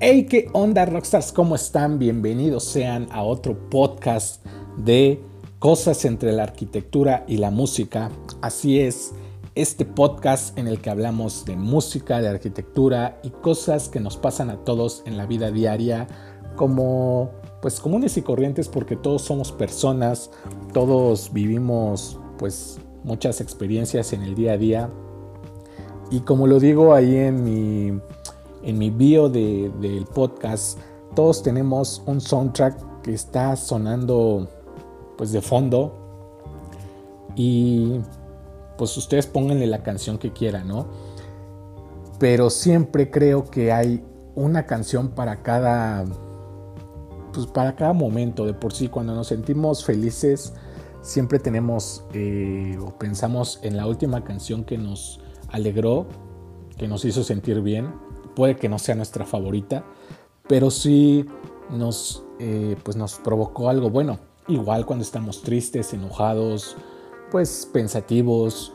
Hey, ¿qué onda, Rockstars? ¿Cómo están? Bienvenidos sean a otro podcast de cosas entre la arquitectura y la música. Así es, este podcast en el que hablamos de música, de arquitectura y cosas que nos pasan a todos en la vida diaria como pues comunes y corrientes porque todos somos personas, todos vivimos pues muchas experiencias en el día a día. Y como lo digo ahí en mi en mi bio del podcast, todos tenemos un soundtrack que está sonando pues de fondo. Y pues ustedes pónganle la canción que quieran, ¿no? Pero siempre creo que hay una canción para cada pues para cada momento. De por sí cuando nos sentimos felices siempre tenemos eh, o pensamos en la última canción que nos alegró que nos hizo sentir bien puede que no sea nuestra favorita, pero sí nos, eh, pues nos provocó algo bueno. Igual cuando estamos tristes, enojados, pues pensativos,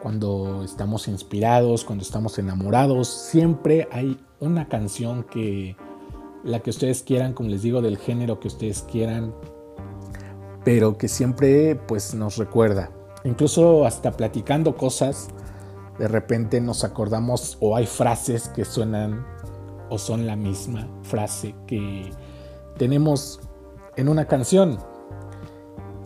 cuando estamos inspirados, cuando estamos enamorados, siempre hay una canción que la que ustedes quieran, como les digo, del género que ustedes quieran, pero que siempre pues nos recuerda. Incluso hasta platicando cosas, de repente nos acordamos o hay frases que suenan o son la misma frase que tenemos en una canción.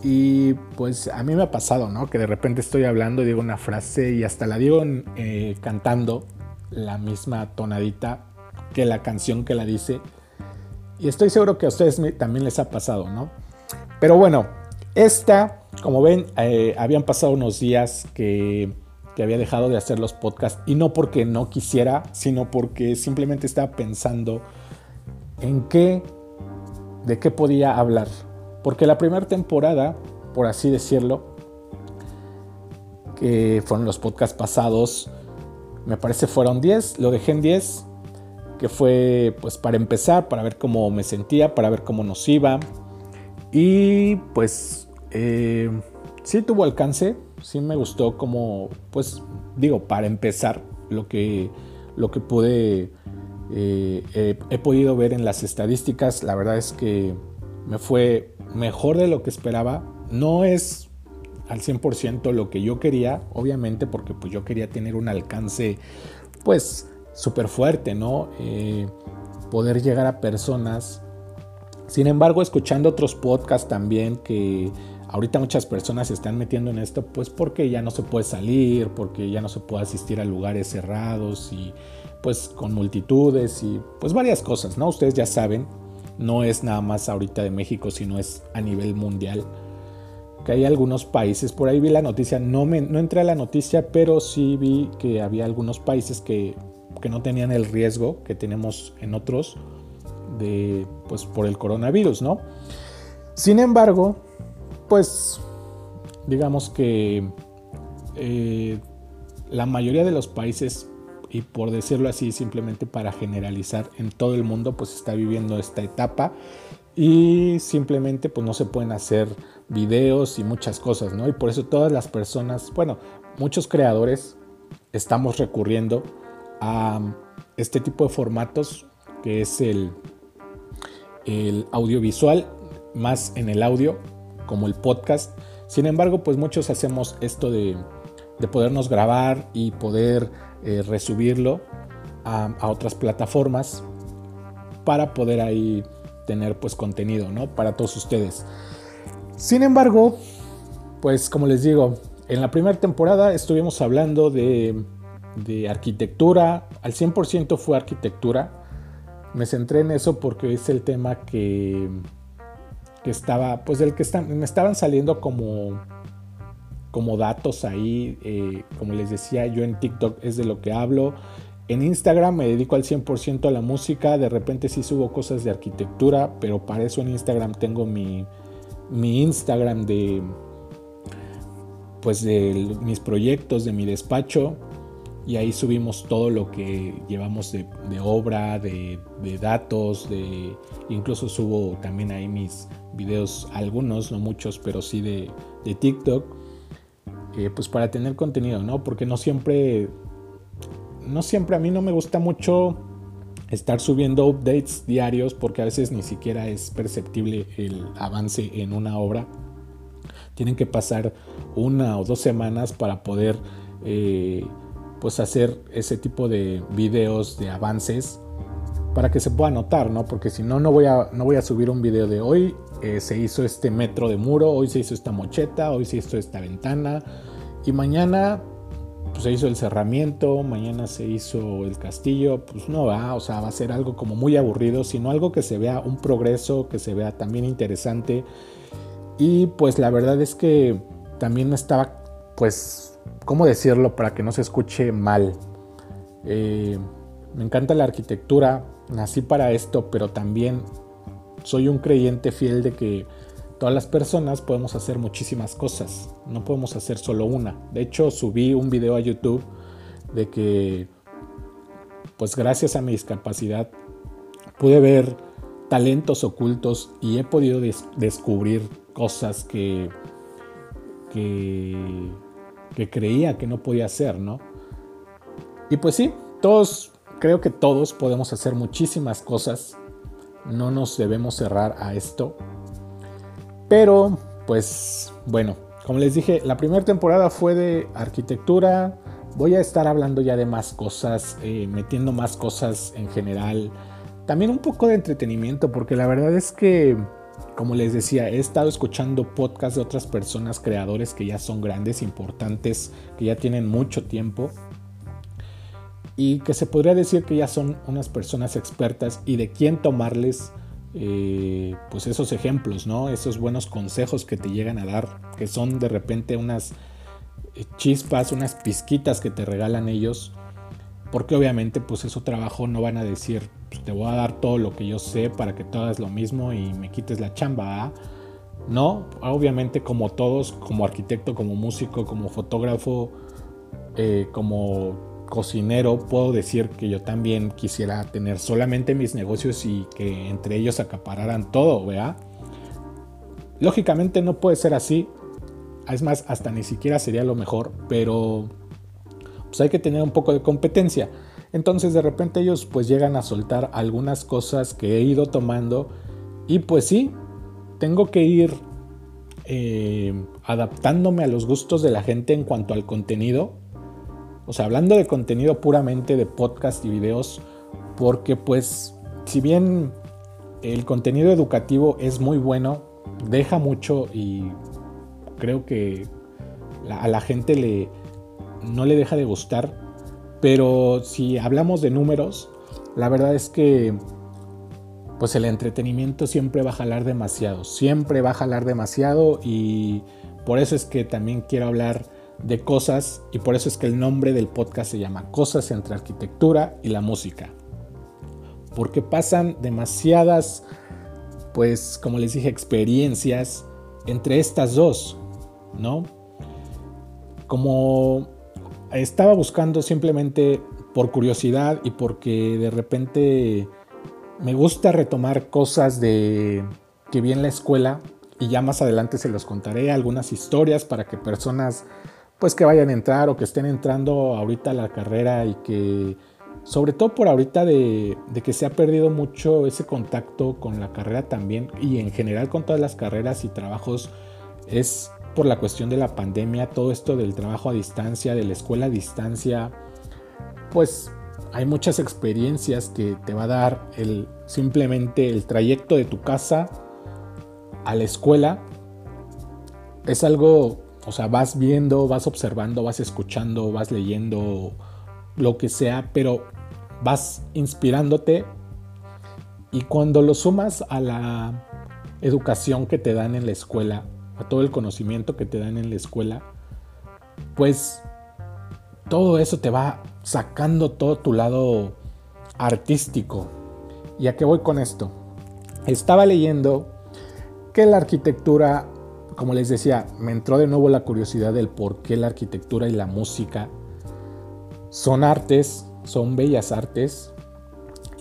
Y pues a mí me ha pasado, ¿no? Que de repente estoy hablando, digo una frase y hasta la digo eh, cantando la misma tonadita que la canción que la dice. Y estoy seguro que a ustedes también les ha pasado, ¿no? Pero bueno, esta, como ven, eh, habían pasado unos días que había dejado de hacer los podcasts y no porque no quisiera, sino porque simplemente estaba pensando en qué, de qué podía hablar. Porque la primera temporada, por así decirlo, que fueron los podcasts pasados, me parece fueron 10, lo dejé en 10, que fue pues para empezar, para ver cómo me sentía, para ver cómo nos iba. Y pues eh, sí tuvo alcance, sí me gustó como, pues digo, para empezar, lo que, lo que pude, eh, he podido ver en las estadísticas, la verdad es que me fue mejor de lo que esperaba. No es al 100% lo que yo quería, obviamente, porque pues yo quería tener un alcance, pues, súper fuerte, ¿no? Eh, poder llegar a personas. Sin embargo, escuchando otros podcasts también que Ahorita muchas personas se están metiendo en esto pues porque ya no se puede salir, porque ya no se puede asistir a lugares cerrados y pues con multitudes y pues varias cosas, ¿no? Ustedes ya saben, no es nada más ahorita de México, sino es a nivel mundial. Que hay algunos países, por ahí vi la noticia, no, me, no entré a la noticia, pero sí vi que había algunos países que, que no tenían el riesgo que tenemos en otros de pues por el coronavirus, ¿no? Sin embargo, pues digamos que eh, la mayoría de los países, y por decirlo así, simplemente para generalizar, en todo el mundo pues está viviendo esta etapa y simplemente pues no se pueden hacer videos y muchas cosas, ¿no? Y por eso todas las personas, bueno, muchos creadores estamos recurriendo a este tipo de formatos que es el, el audiovisual más en el audio como el podcast. Sin embargo, pues muchos hacemos esto de, podernos grabar y poder eh, resubirlo a, otras plataformas para poder ahí tener pues contenido, ¿no? Para todos ustedes. Sin embargo, pues como les digo, en la primera temporada estuvimos hablando de, de arquitectura, al 100% fue arquitectura. Me centré en eso porque es el tema que que estaba, pues del que me estaban saliendo como, como datos ahí, eh, como les decía, yo en TikTok es de lo que hablo. En Instagram me dedico al 100% a la música, de repente sí subo cosas de arquitectura, pero para eso en Instagram tengo mi, mi Instagram de pues de mis proyectos, de mi despacho, y ahí subimos todo lo que llevamos de, obra, de, datos, de incluso subo también ahí mis videos, algunos, no muchos, pero sí de, TikTok, eh, pues para tener contenido, ¿no? Porque no siempre, no siempre a mí no me gusta mucho estar subiendo updates diarios porque a veces ni siquiera es perceptible el avance en una obra. Tienen que pasar una o dos semanas para poder eh, pues hacer ese tipo de videos de avances para que se pueda notar, ¿no? Porque si no, no voy a, no voy a subir un video de hoy. Eh, se hizo este metro de muro, hoy se hizo esta mocheta, hoy se hizo esta ventana y mañana pues, se hizo el cerramiento, mañana se hizo el castillo, pues no va, o sea, va a ser algo como muy aburrido, sino algo que se vea un progreso, que se vea también interesante. Y pues la verdad es que también estaba, pues, ¿cómo decirlo para que no se escuche mal? Eh, me encanta la arquitectura, nací para esto, pero también soy un creyente fiel de que todas las personas podemos hacer muchísimas cosas, no podemos hacer solo una. De hecho, subí un video a YouTube de que, pues gracias a mi discapacidad, pude ver talentos ocultos y he podido descubrir cosas que, que, que creía que no podía hacer, ¿no? Y pues sí, todos, creo que todos podemos hacer muchísimas cosas, no nos debemos cerrar a esto pero, pues, bueno, como les dije, la primera temporada fue de arquitectura. Voy a estar hablando ya de más cosas, eh, metiendo más cosas en general. También un poco de entretenimiento, porque la verdad es que, como les decía, he estado escuchando podcasts de otras personas, creadores que ya son grandes, importantes, que ya tienen mucho tiempo y que se podría decir que ya son unas personas expertas y de quién tomarles eh, pues esos ejemplos, ¿no? Esos buenos consejos que te llegan a dar, que son de repente unas eh, chispas, unas pizquitas que te regalan ellos, porque obviamente pues eso trabajo no van a decir, pues, te voy a dar todo lo que yo sé para que tú hagas lo mismo y me quites la chamba, No, obviamente como todos, como arquitecto, como músico, como fotógrafo, eh, como cocinero, puedo decir que yo también quisiera tener solamente mis negocios y que entre ellos acapararan todo, ¿verdad? Lógicamente no puede ser así. Es más, hasta ni siquiera sería lo mejor, pero pues hay que tener un poco de competencia. Entonces de repente ellos pues llegan a soltar algunas cosas que he ido tomando y pues sí, tengo que ir eh, adaptándome a los gustos de la gente en cuanto al contenido o sea, hablando de contenido puramente de podcast y videos, porque pues si bien el contenido educativo es muy bueno, deja mucho y creo que a la gente le, no le deja de gustar, pero si hablamos de números, la verdad es que pues el entretenimiento siempre va a jalar demasiado, siempre va a jalar demasiado. Y por eso es que también quiero hablar de cosas y por eso es que el nombre del podcast se llama Cosas entre arquitectura y la música. Porque pasan demasiadas, pues como les dije, experiencias entre estas dos, ¿no? Como estaba buscando simplemente por curiosidad y porque de repente me gusta retomar cosas de que vi en la escuela y ya más adelante se los contaré algunas historias para que personas pues que vayan a entrar o que estén entrando ahorita a la carrera y que sobre todo por ahorita de, que se ha perdido mucho ese contacto con la carrera también y en general con todas las carreras y trabajos es por la cuestión de la pandemia, todo esto del trabajo a distancia, de la escuela a distancia, pues hay muchas experiencias que te va a dar el simplemente el trayecto de tu casa a la escuela. Es algo o sea, vas viendo, vas observando, vas escuchando, vas leyendo, lo que sea, pero vas inspirándote y cuando lo sumas a la educación que te dan en la escuela, a todo el conocimiento que te dan en la escuela, pues todo eso te va sacando todo tu lado artístico. ¿Y a qué voy con esto? Estaba leyendo que la arquitectura como les decía, me entró de nuevo la curiosidad del por qué la arquitectura y la música son artes, son bellas artes.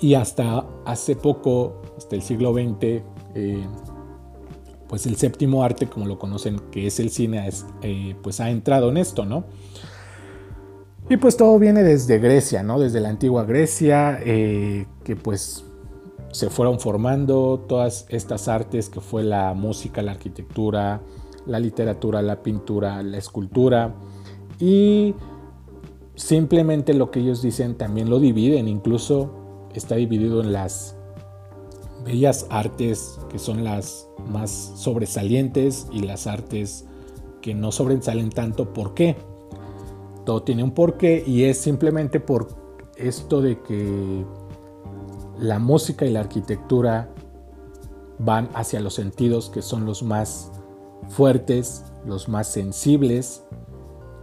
Y hasta hace poco, hasta el siglo XX, eh, pues el séptimo arte, como lo conocen, que es el cine, eh, pues ha entrado en esto, ¿no? Y pues todo viene desde Grecia, ¿no? Desde la antigua Grecia, eh, que pues se fueron formando todas estas artes que fue la música, la arquitectura, la literatura, la pintura, la escultura y simplemente lo que ellos dicen también lo dividen, incluso está dividido en las bellas artes que son las más sobresalientes y las artes que no sobresalen tanto. ¿Por qué? Todo tiene un porqué y es simplemente por esto de que la música y la arquitectura van hacia los sentidos que son los más fuertes, los más sensibles,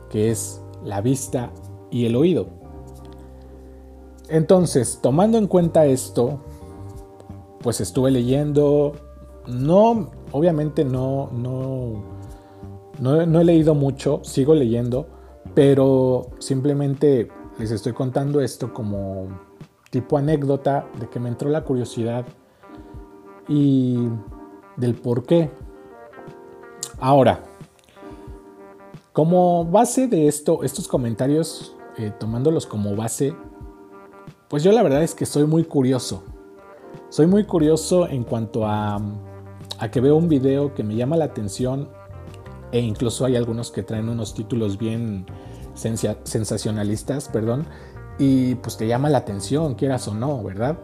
que es la vista y el oído. Entonces, tomando en cuenta esto, pues estuve leyendo, no, obviamente no, no, no, he leído mucho, sigo leyendo, pero simplemente les estoy contando esto como tipo anécdota de que me entró la curiosidad y del por qué. Ahora, como base de esto, estos comentarios, eh, tomándolos como base, pues yo la verdad es que soy muy curioso. Soy muy curioso en cuanto a, a que veo un video que me llama la atención e incluso hay algunos que traen unos títulos bien sensacionalistas, perdón, y pues te llama la atención, quieras o no, ¿verdad?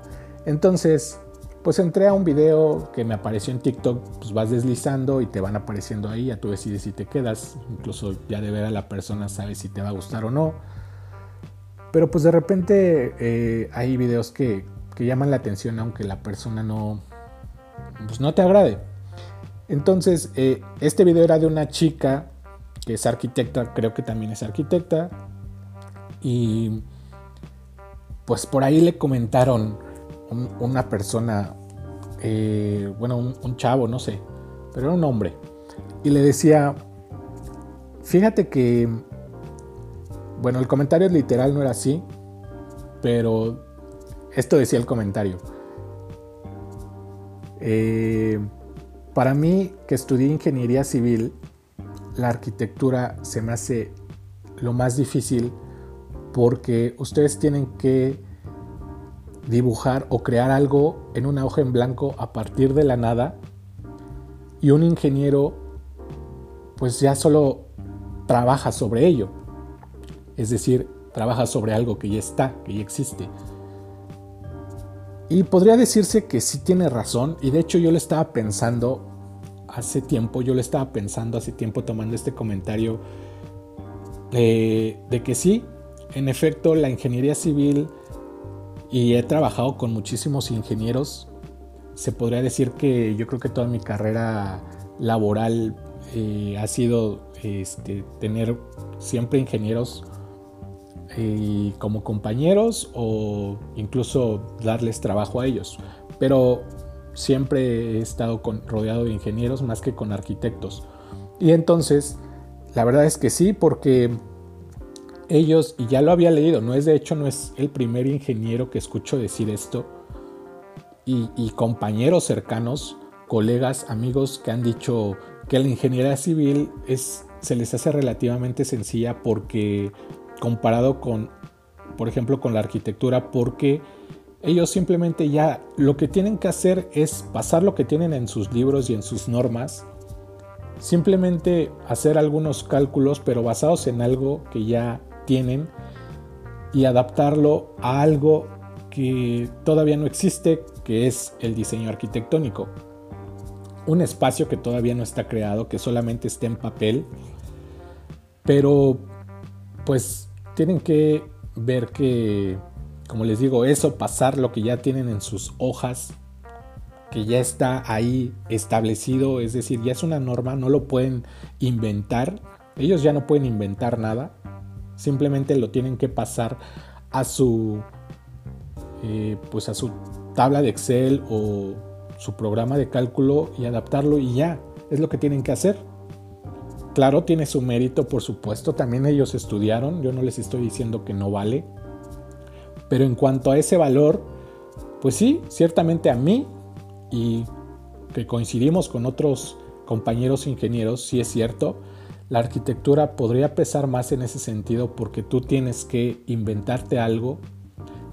Entonces, pues entré a un video que me apareció en TikTok, pues vas deslizando y te van apareciendo ahí, ya tú decides si te quedas, incluso ya de ver a la persona sabes si te va a gustar o no. Pero pues de repente eh, hay videos que, que, llaman la atención aunque la persona no, pues no te agrade. Entonces, eh, este video era de una chica que es arquitecta, creo que también es arquitecta, y pues por ahí le comentaron una persona, eh, bueno, un, chavo, no sé, pero era un hombre, y le decía, fíjate que, bueno, el comentario literal no era así, pero esto decía el comentario. Eh, para mí, que estudié ingeniería civil, la arquitectura se me hace lo más difícil porque ustedes tienen que dibujar o crear algo en una hoja en blanco a partir de la nada y un ingeniero pues ya solo trabaja sobre ello. Es decir, trabaja sobre algo que ya está, que ya existe. Y podría decirse que sí tiene razón y de hecho yo le estaba pensando hace tiempo, yo le estaba pensando hace tiempo tomando este comentario de que sí, en efecto, la ingeniería civil, y he trabajado con muchísimos ingenieros, se podría decir que yo creo que toda mi carrera laboral eh, ha sido este, tener siempre ingenieros eh, como compañeros o incluso darles trabajo a ellos. Pero siempre he estado rodeado de ingenieros más que con arquitectos. Y entonces, la verdad es que sí, porque ellos, y ya lo había leído, no es de hecho, no es el primer ingeniero que escucho decir esto, y, compañeros cercanos, colegas, amigos que han dicho que la ingeniería civil es, se les hace relativamente sencilla porque comparado con, por ejemplo, con la arquitectura, porque ellos simplemente ya lo que tienen que hacer es pasar lo que tienen en sus libros y en sus normas, simplemente hacer algunos cálculos, pero basados en algo que ya y adaptarlo a algo que todavía no existe, que es el diseño arquitectónico. Un espacio que todavía no está creado, que solamente está en papel, pero pues tienen que ver que, como les digo, eso, pasar lo que ya tienen en sus hojas, que ya está ahí establecido, es decir, ya es una norma, no lo pueden inventar, ellos ya no pueden inventar nada, Simplemente lo tienen que pasar a su, eh, pues a su tabla de Excel o su programa de cálculo y adaptarlo y ya, es lo que tienen que hacer. Claro, tiene su mérito, por supuesto, también ellos estudiaron, yo no les estoy diciendo que no vale, pero en cuanto a ese valor, pues sí, ciertamente a mí y que coincidimos con otros compañeros ingenieros, sí es cierto, la arquitectura podría pesar más en ese sentido porque tú tienes que inventarte algo.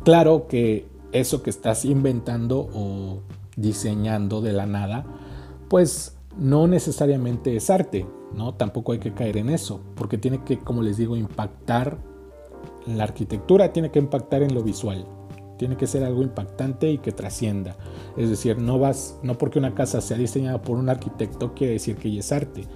Claro que eso que estás inventando o diseñando de la nada, pues no necesariamente es arte, ¿no? Tampoco hay que caer en eso, porque tiene que, como les digo, impactar la arquitectura, tiene que impactar en lo visual. Tiene que ser algo impactante y que trascienda. Es decir, no vas, no porque una casa sea diseñada por un arquitecto quiere decir que ella es arte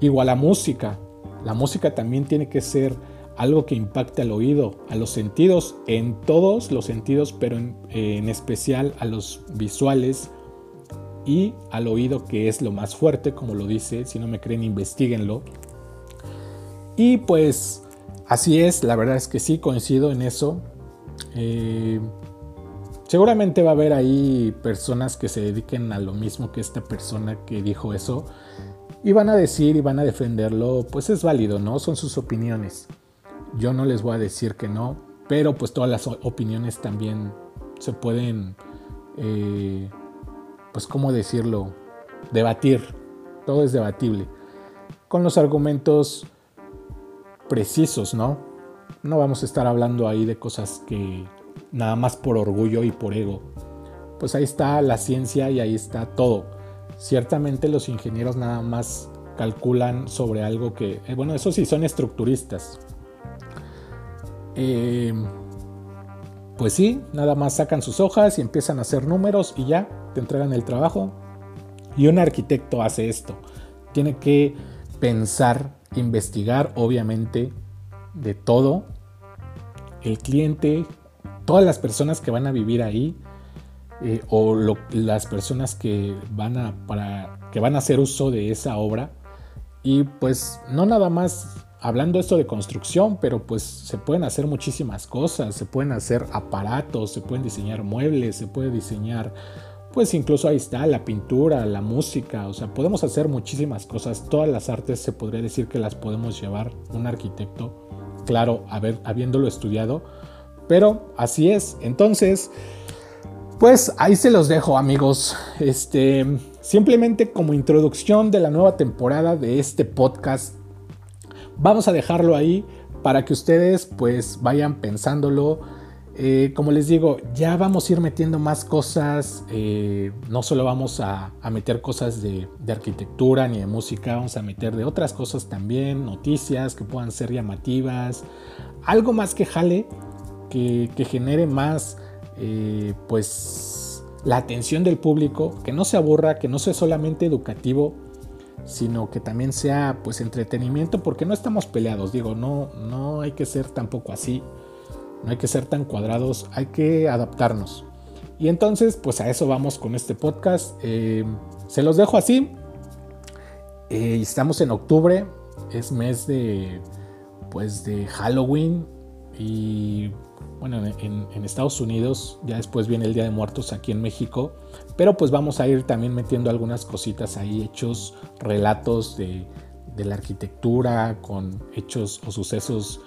Igual la música. La música también tiene que ser algo que impacte al oído, a los sentidos, en todos los sentidos, pero en, especial a los visuales y al oído que es lo más fuerte, como lo dice, si no me creen, investiguenlo. Y pues así es, la verdad es que sí, coincido en eso. Eh, seguramente va a haber ahí personas que se dediquen a lo mismo que esta persona que dijo eso y van a decir y van a defenderlo, pues es válido, ¿no? Son sus opiniones. Yo no les voy a decir que no, pero pues todas las opiniones también se pueden, eh, pues cómo decirlo, debatir. Todo es debatible. Con los argumentos precisos, ¿no? No vamos a estar hablando ahí de cosas que nada más por orgullo y por ego. Pues ahí está la ciencia y ahí está todo. Ciertamente los ingenieros nada más calculan sobre algo que, eh, bueno, eso sí, son estructuristas. Em, pues sí, nada más sacan sus hojas y empiezan a hacer números y ya, te entregan el trabajo. Y un arquitecto hace esto. Tiene que pensar, investigar, obviamente, de todo. El cliente, todas las personas que van a vivir ahí, eh, o las personas que van, a, para, que van a hacer uso de esa obra. Y pues no nada más hablando esto de construcción, pero pues se pueden hacer muchísimas cosas, se pueden hacer aparatos, se pueden diseñar muebles, se puede diseñar, pues incluso ahí está la pintura, la música, o sea, podemos hacer muchísimas cosas, todas las artes se podría decir que las podemos llevar un arquitecto, claro, habiéndolo estudiado, pero así es, entonces... Pues ahí se los dejo amigos. Este, simplemente como introducción de la nueva temporada de este podcast, vamos a dejarlo ahí para que ustedes pues vayan pensándolo. Eh, como les digo, ya vamos a ir metiendo más cosas. Eh, no solo vamos a, meter cosas de, arquitectura ni de música, vamos a meter de otras cosas también, noticias que puedan ser llamativas, algo más que jale, que, que genere más eh, pues la atención del público, que no se aburra, que no sea solamente educativo, sino que también sea pues entretenimiento, porque no estamos peleados, digo, no, no hay que ser tampoco así, no hay que ser tan cuadrados, hay que adaptarnos. Y entonces, pues a eso vamos con este podcast. Eh, se los dejo así. Eh, estamos en octubre, es mes de pues de Halloween y bueno, en, Estados Unidos, ya después viene el Día de Muertos aquí en México, pero pues vamos a ir también metiendo algunas cositas ahí, hechos, relatos de, la arquitectura, con hechos o sucesos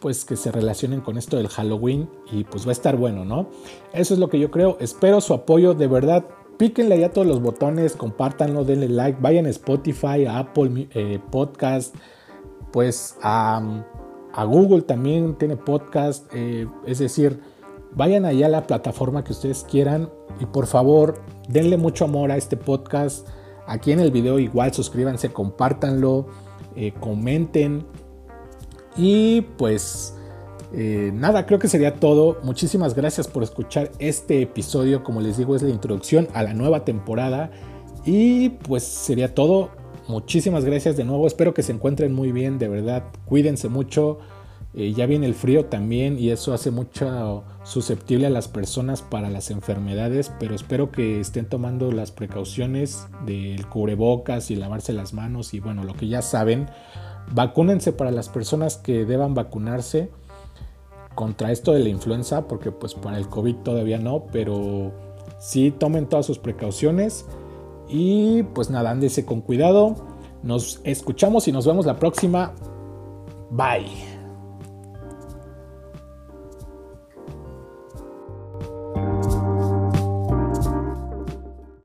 pues que se relacionen con esto del Halloween y pues va a estar bueno, ¿no? Eso es lo que yo creo, espero su apoyo, de verdad, píquenle ya todos los botones, compártanlo, denle like, vayan a Spotify, a Apple eh, Podcast, pues a a Google también tiene podcast, eh, es decir, vayan allá a la plataforma que ustedes quieran y por favor denle mucho amor a este podcast. Aquí en el video igual suscríbanse, compártanlo, eh, comenten y pues eh, nada, creo que sería todo. Muchísimas gracias por escuchar este episodio. Como les digo, es la introducción a la nueva temporada. Y pues sería todo. Muchísimas gracias de nuevo. Espero que se encuentren muy bien. De verdad, cuídense mucho. Eh, ya viene el frío también y eso hace mucho susceptible a las personas para las enfermedades, pero espero que estén tomando las precauciones del cubrebocas y lavarse las manos y bueno, lo que ya saben, vacúnense para las personas que deban vacunarse contra esto de la influenza, porque pues para el COVID todavía no, pero sí tomen todas sus precauciones y pues nada, ándese con cuidado. Nos escuchamos y nos vemos la próxima. Bye.